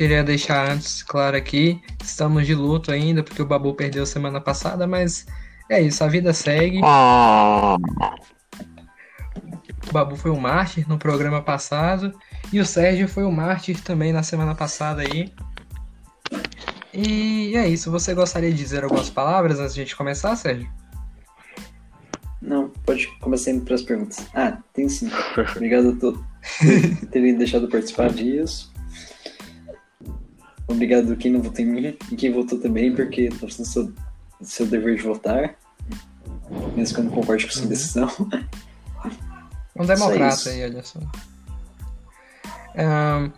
queria deixar antes claro aqui, estamos de luto ainda, porque o Babu perdeu semana passada, mas é isso, a vida segue. Ah. O Babu foi um mártir no programa passado, e o Sérgio foi um mártir também na semana passada aí. E é isso, você gostaria de dizer algumas palavras antes de a gente começar, Sérgio? Não, pode começar indo para as perguntas. Ah, tem sim. Obrigado a todos por terem deixado participar disso. Obrigado quem não votou em mim e quem votou também, porque estou fazendo seu, seu dever de votar, mesmo que eu não concorde com sua decisão. Um democrata aí, olha só. Ahn,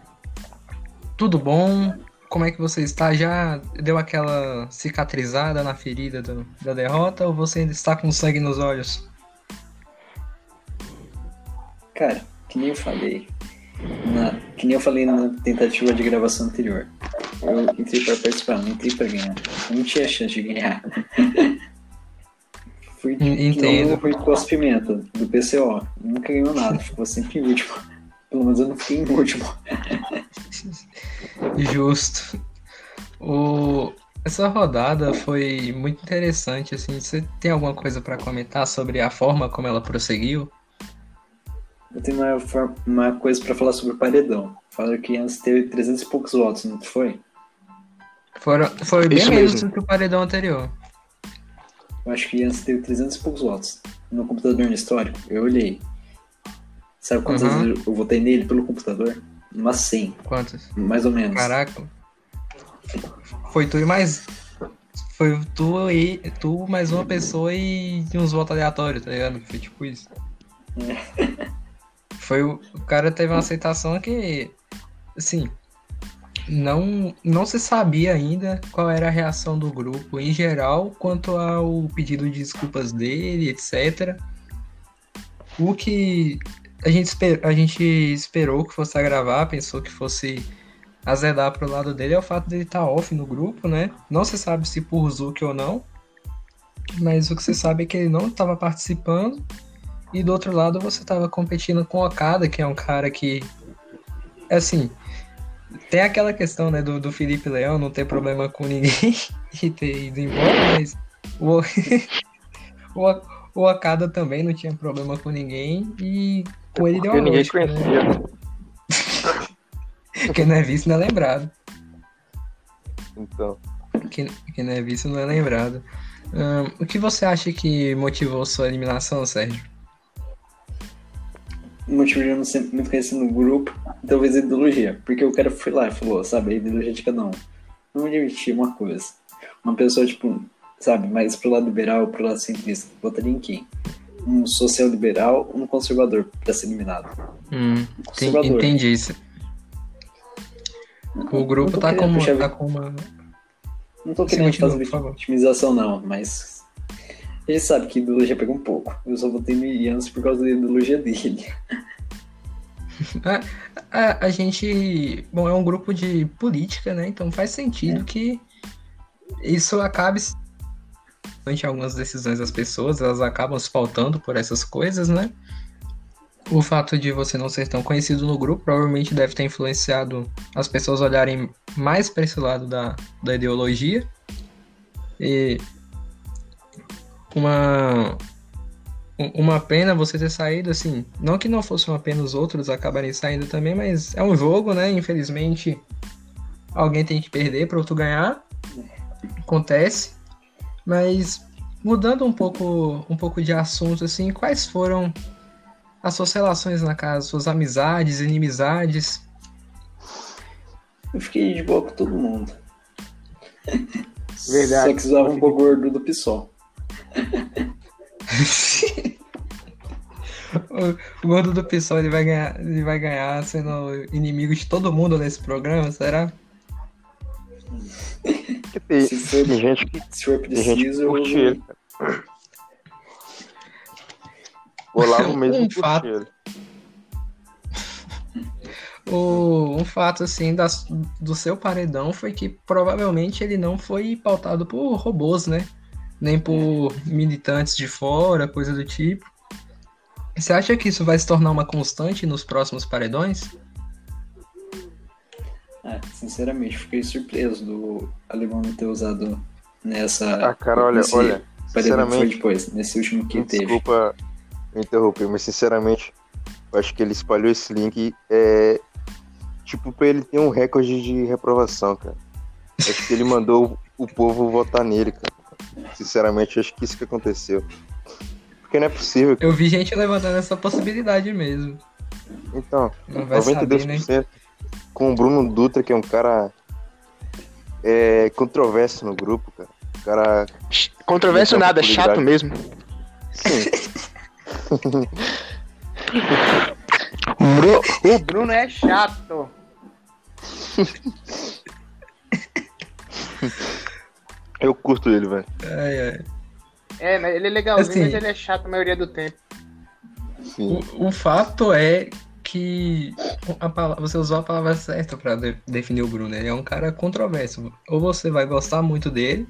tudo bom? Como é que você está? Já deu aquela cicatrizada na ferida do- da derrota ou você ainda está com sangue nos olhos? Cara, que nem eu falei. Na, que nem eu falei na tentativa de gravação anterior. Eu entrei para participar, não entrei para ganhar. Eu não tinha chance de ganhar. Fui En- entendo. Fui com as pimenta do PCO. Nunca ganhou nada, ficou sempre em último. Pelo menos eu não fiquei em último. Justo. O... Essa rodada foi muito interessante, assim. Você tem alguma coisa para comentar sobre a forma como ela prosseguiu? Eu tenho uma, uma coisa para falar sobre o paredão. Falaram que antes teve 300 e poucos votos, não foi? Foram, foi bem menos do que o paredão anterior. Eu acho que antes teve 300 e poucos votos. No computador no histórico, eu olhei. Sabe quantas Uhum. vezes eu votei nele pelo computador? Umas 100, Quantos? mais ou menos. Caraca. Foi tu e mais. Foi tu e tu mais uma pessoa e uns votos aleatórios, tá ligado? Foi tipo isso. Foi o, o cara teve uma aceitação que assim, não não se sabia ainda qual era a reação do grupo em geral quanto ao pedido de desculpas dele, etc. O que a gente, esper, a gente esperou que fosse gravar, pensou que fosse azedar pro lado dele é o fato dele estar off no grupo, né? Não se sabe se por Zuki ou não, mas o que você sabe é que ele não estava participando. E do outro lado você estava competindo com Okada, que é um cara que, assim, tem aquela questão, né, do, do Felipe Leão não ter problema com ninguém e ter ido embora, mas o, o, o Okada também não tinha problema com ninguém e com ele deu uma ninguém lógica, né? conhecia. Quem não é visto não é lembrado. Então, Quem, quem não é visto não é lembrado. Ahn, o que você acha que motivou sua eliminação, Sérgio? Motivo de eu não ser muito conhecido no grupo, talvez a ideologia. Porque o cara foi lá e falou, sabe, a ideologia de cada um. Não me admitir uma coisa. Uma pessoa, tipo, sabe, mais pro lado liberal, pro lado centrista. Votaria em quem? Um social liberal ou um conservador pra ser eliminado? Hum, Um Sim, conservador. entendi isso. O grupo tá com, tá com uma. Não tô Sim, querendo continua, fazer vitimização, não, mas. Ele sabe que ideologia pega um pouco. Eu só votei no Yannis por causa da ideologia dele. A, a gente. Bom, é um grupo de política, né? Então faz sentido que isso acabe. Durante algumas decisões das pessoas, elas acabam se faltando por essas coisas, né? O fato de você não ser tão conhecido no grupo provavelmente deve ter influenciado as pessoas a olharem mais para esse lado da, da ideologia. E uma, um- uma pena você ter saído, assim, não que não fosse uma pena os outros acabarem saindo também, mas é um jogo, né? Infelizmente, alguém tem que perder para outro ganhar. Acontece. Mas mudando um pouco, um pouco de assunto, assim, quais foram as suas relações na casa, suas amizades, inimizades? Eu fiquei de boa com todo mundo. Verdade. Só que zoava um pouco gordo do PSOL. o gordo do pessoal ele vai ganhar, ele vai ganhar sendo inimigo de todo mundo nesse programa, será? que tem, Se for- tem gente que, Se for tem gente que preciso, eu ele. cara. O Olavo mesmo Um fato. ele. O, um fato assim das- do seu paredão foi que provavelmente ele não foi pautado por robôs, né? Nem por militantes de fora, coisa do tipo. Você acha que isso vai se tornar uma constante nos próximos paredões? É, sinceramente, fiquei surpreso do alemão não ter usado nessa. Ah, cara, olha, nesse olha, sinceramente, depois, nesse último que teve. desculpa me interromper, mas sinceramente, eu acho que ele espalhou esse link é tipo pra ele ter um recorde de reprovação, cara. Acho que ele mandou o povo votar nele, cara. Sinceramente, acho que isso que aconteceu. Porque não é possível. Eu vi gente levantando essa possibilidade mesmo. Então, Não vai saber, né? 92% com o Bruno Dutra, que é um cara é, controverso no grupo, cara. O cara. Controverso nada, é chato mesmo. Sim, O Bruno é chato. eu curto ele, velho. Ai, ai. É, mas ele é legalzinho, Assim- mas ele é chato a maioria do tempo. Sim. O, o fato é que a pala- você usou a palavra certa pra de- definir o Bruno. Ele é um cara controverso. Ou você vai gostar muito dele,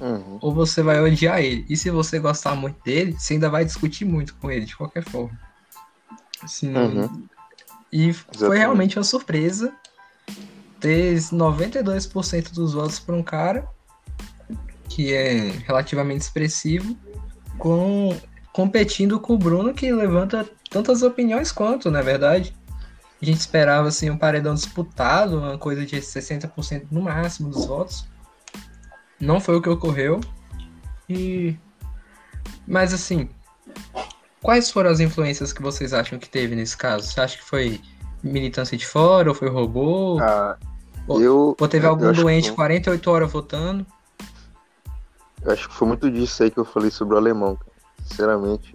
Uhum. ou você vai odiar ele. E se você gostar muito dele, você ainda vai discutir muito com ele, de qualquer forma. Assim, Uhum. E foi Exatamente. realmente uma surpresa ter 92% dos votos para um cara que é relativamente expressivo, com, competindo com o Bruno, que levanta tantas opiniões quanto, na verdade. A gente esperava assim, um paredão disputado, uma coisa de 60% no máximo dos votos. Não foi o que ocorreu. E. Mas assim, quais foram as influências que vocês acham que teve nesse caso? Você acha que foi militância de fora, ou foi robô? Ah, Ou- eu. ou teve algum que doente foi- 48 horas votando? Eu acho que foi muito disso aí que eu falei sobre o alemão, cara. Sinceramente,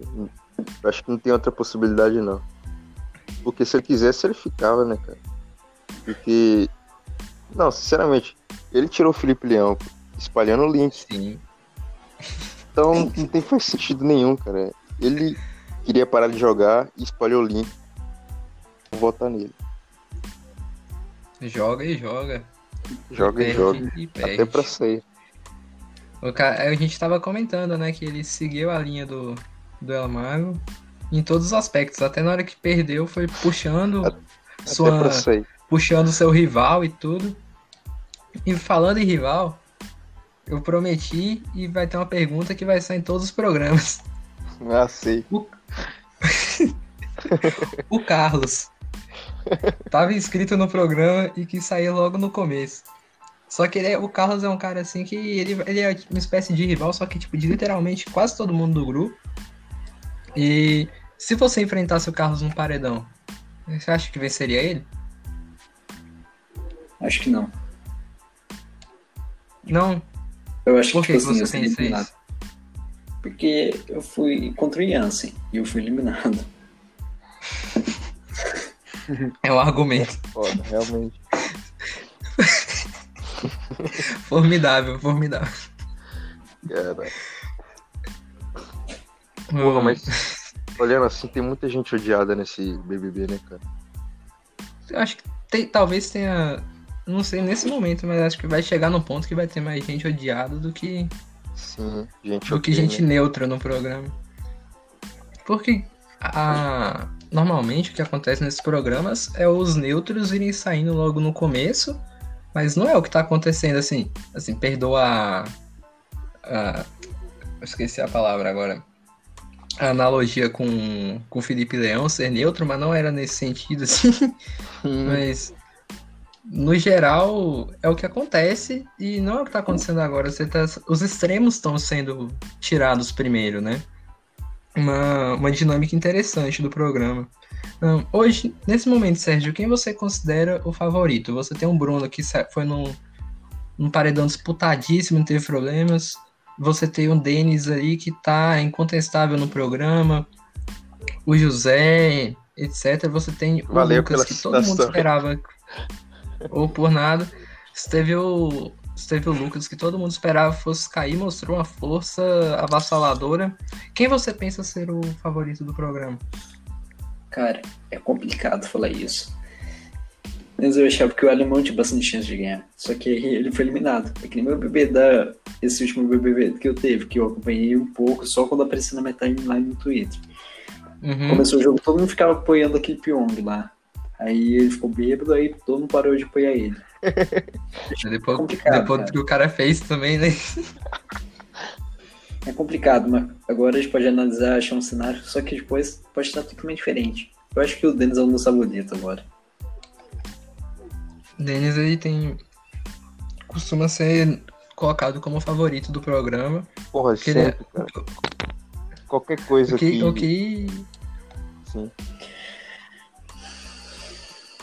eu acho que não tem outra possibilidade, não. Porque se ele quisesse, ele ficava, né, cara? Porque. Não, sinceramente, ele tirou o Felipe Leão, espalhando o link. Sim. Então não tem faz sentido nenhum, cara. Ele queria parar de jogar e espalhou o link. Vou votar nele. Joga e joga. Joga e Perde joga. E. Até pra sair. O A gente tava comentando, né, que ele seguiu a linha do, do El Mago em todos os aspectos. Até na hora que perdeu, foi puxando Até sua, puxando seu rival e tudo. E falando em rival, eu prometi e vai ter uma pergunta que vai sair em todos os programas. Ah, sei. O Carlos tava inscrito no programa e quis sair logo no começo. Só que ele é- o Carlos é um cara assim que ele, ele é uma espécie de rival, só que tipo, de literalmente quase todo mundo do grupo. E se você enfrentasse o Carlos no paredão, você acha que venceria ele? Acho que não. Não? Eu acho Por que, que, tipo que assim, você seria pensa eliminado. isso? Porque eu fui contra o Jansen e eu fui eliminado. É um argumento Foda, realmente. Formidável, formidável. Cara. Porra, mas olhando assim, tem muita gente odiada nesse BBB, né, cara? Eu acho que tem- talvez tenha. Não sei nesse momento, mas acho que vai chegar no ponto que vai ter mais gente odiada do que Sim, gente do que ok, gente né? neutra no programa. Porque a- normalmente o que acontece nesses programas é os neutros irem saindo logo no começo, mas não é o que tá acontecendo assim. Assim, perdoa a. a- esqueci a palavra agora. A analogia com, com o Felipe Leão ser neutro, mas não era nesse sentido, assim. Hum, Mas no geral é o que acontece e não é o que tá acontecendo agora. Você tá, os extremos estão sendo tirados primeiro, né? Uma, uma dinâmica interessante do programa. Hum, hoje, nesse momento, Sérgio, quem você considera o favorito? Você tem um Bruno que foi num, num paredão disputadíssimo, não teve problemas. Você tem um Denis aí que tá incontestável no programa. O José, etc. Você tem o Valeu Lucas, que todo mundo esperava. Ou por nada. Você teve o, teve o Lucas, que todo mundo esperava fosse cair, mostrou uma força avassaladora. Quem você pensa ser o favorito do programa? Cara, é complicado falar isso. Mas eu achava que o alemão tinha bastante chance de ganhar. Só que ele foi eliminado. É que nem meu bebê da. Esse último BBB que eu teve, que eu acompanhei um pouco só quando apareceu na minha timeline no Twitter. Uhum. Começou o jogo, todo mundo ficava apoiando aquele Pyong lá. Aí ele ficou bêbado, aí todo mundo parou de apoiar ele. Depois, complicado, depois do cara. que o cara fez também, né? É complicado, mas agora a gente pode analisar, achar um cenário, só que depois pode estar totalmente diferente. Eu acho que o Denis é o meu favorito agora. Denis ele tem. costuma ser colocado como favorito do programa. Porra, ele é- sempre, cara. Qualquer coisa O que, que. o que Sim.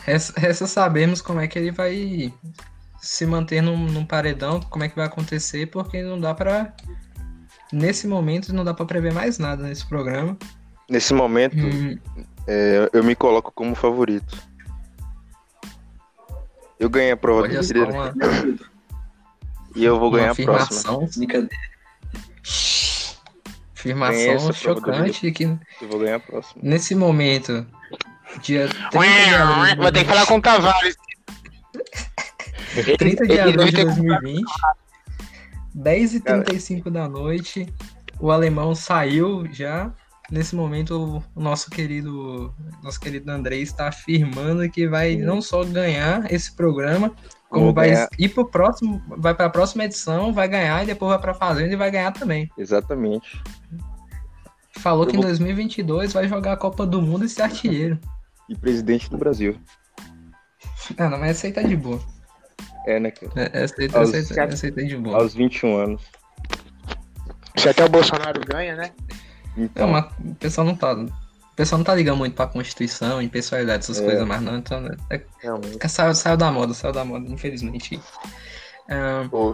Resta, resta sabermos como é que ele vai se manter num, num paredão, como é que vai acontecer, porque não dá pra. Nesse momento não dá pra prever mais nada nesse programa. Nesse momento, Hum, é, eu me coloco como favorito. Eu ganhei a prova olha líder uma, e eu vou ganhar a próxima. afirmação, chocante que Eu vou ganhar a próxima. nesse momento, dia 30 de abril de Vou ter que falar com o Tavares. 30 de abril de ter 2020, 10h35 da noite, o alemão saiu já. Nesse momento, o nosso querido, nosso querido André está afirmando que vai não só ganhar esse programa, como Vou vai ganhar. ir pro próximo, vai para a próxima edição, vai ganhar e depois vai para fazenda e vai ganhar também. Exatamente. Falou Eu que em vou- 2022 vai jogar a Copa do Mundo e ser artilheiro. E presidente do Brasil. Ah, não, mas essa aí tá de boa. É, né, cara? É, Essa aí, Aos- essa aí- essa aí tá de boa. Aos 21 anos. Se até o Bolsonaro ganha, né? É, Então, mas o pessoal não tá. O pessoal não tá ligando muito pra Constituição, impessoalidade, essas É. coisas mais não. Então, é, realmente. é, saiu, saiu da moda, saiu da moda, infelizmente. Pô,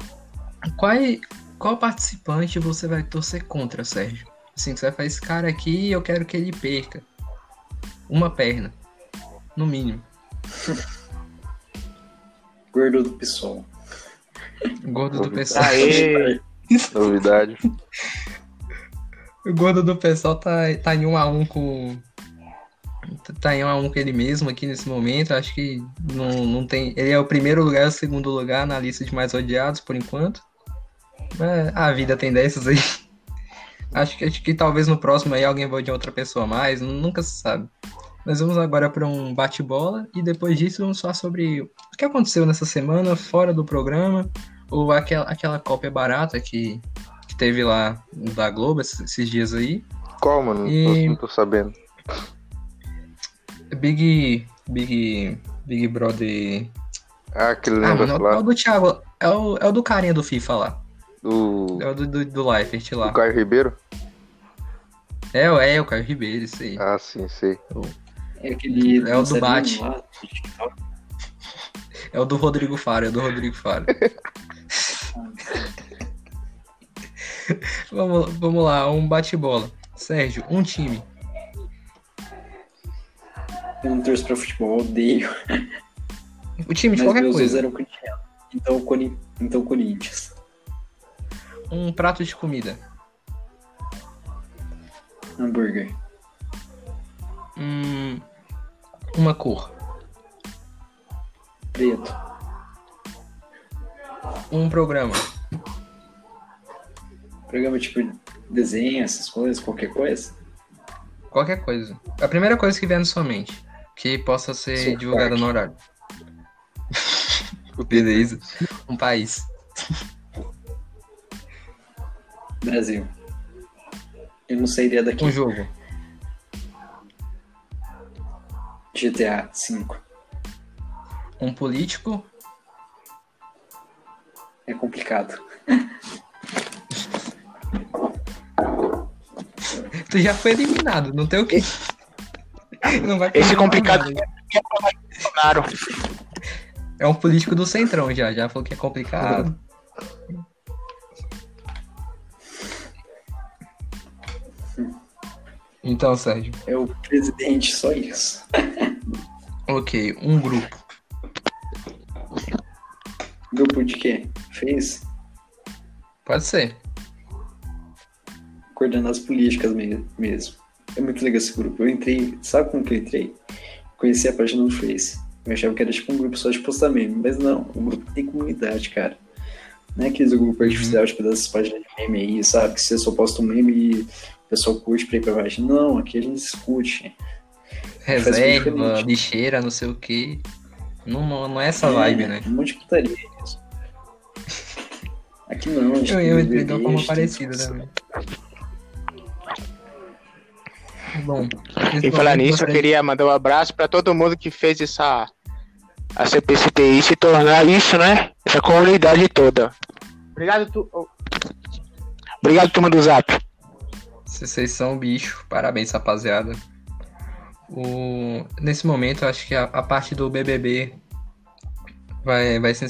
qual, é- qual participante você vai torcer contra, Sérgio? Assim, você vai falar, esse cara aqui eu quero que ele perca. Uma perna. No mínimo. Gordo do PSOL. Gordo do pessoal. Aê! novidade. O gordo do pessoal tá, tá em um a um com. Tá em um a um com ele mesmo aqui nesse momento. Acho que não, não tem. Ele é o primeiro lugar, o segundo lugar na lista de mais odiados por enquanto. Mas a vida tem dessas aí. Acho que, acho que talvez no próximo aí alguém vote de outra pessoa a mais, nunca se sabe. Nós vamos agora para um bate-bola e depois disso vamos falar sobre o que aconteceu nessa semana fora do programa, ou aquela, aquela cópia barata que, que teve lá da Globo esses, esses dias aí. Qual, mano? Não tô- E- Não tô sabendo. Big. Big. Big Brother. Ah, aquele Ah, negócio mano, é o lá do Thiago. É o, é o do carinha do FIFA lá. do, É o do, do, do Leifert do lá. Caio Ribeiro. É, o- é o Caio Ribeiro, isso aí. Ah, sim, sei. É aquele. É o do Bate. lá. É o do Rodrigo Faro, é o do Rodrigo Faro. vamos, vamos lá, um bate-bola. Sérgio, um time. Eu não torço pra futebol, odeio. O time de Mas qualquer coisa. eram. Então, Cori... então Corinthians. Um prato de comida. Hambúrguer. Hum, uma cor. Preto. Um programa. Programa tipo desenho, essas coisas, qualquer coisa. Qualquer coisa. A primeira coisa que vier na sua mente. Que possa ser divulgada Park. no horário. Beleza. Um país. Brasil. Eu não sairia daqui. Um jogo. GTA V. Um político. É complicado. Tu já foi eliminado, não tem o que. Não vai Esse complicado nada. é Bolsonaro. É um político do Centrão já, já falou que é complicado. Então, Sérgio. É o presidente, só isso. Ok, um grupo. Grupo de quê? Fez? Pode ser. Coordenando as políticas me- mesmo. É muito legal esse grupo. Eu entrei, sabe como que eu entrei? Conheci a página do Face. Eu achava que era tipo um grupo só de postar meme, mas não, o grupo tem comunidade, cara. Não é aqueles grupo artificial, tipo, dessas páginas de meme aí, sabe? Que você só posta um meme e o pessoal curte pra ir pra baixo. Não, aqui a gente discute. Reserva, lixeira, não sei o que. Não, não, não é essa vibe, né? Um monte de putaria isso. Aqui não, Eu, eu entrei de uma forma parecida também. Bom, E falar nisso, eu queria mandar um abraço pra todo mundo que fez essa a CPCTI se tornar isso, né? Essa comunidade toda. Obrigado, tu... oh. Obrigado, turma do Zap. Vocês são bicho, parabéns, rapaziada. O... Nesse momento, acho que a, a parte do BBB vai, vai ser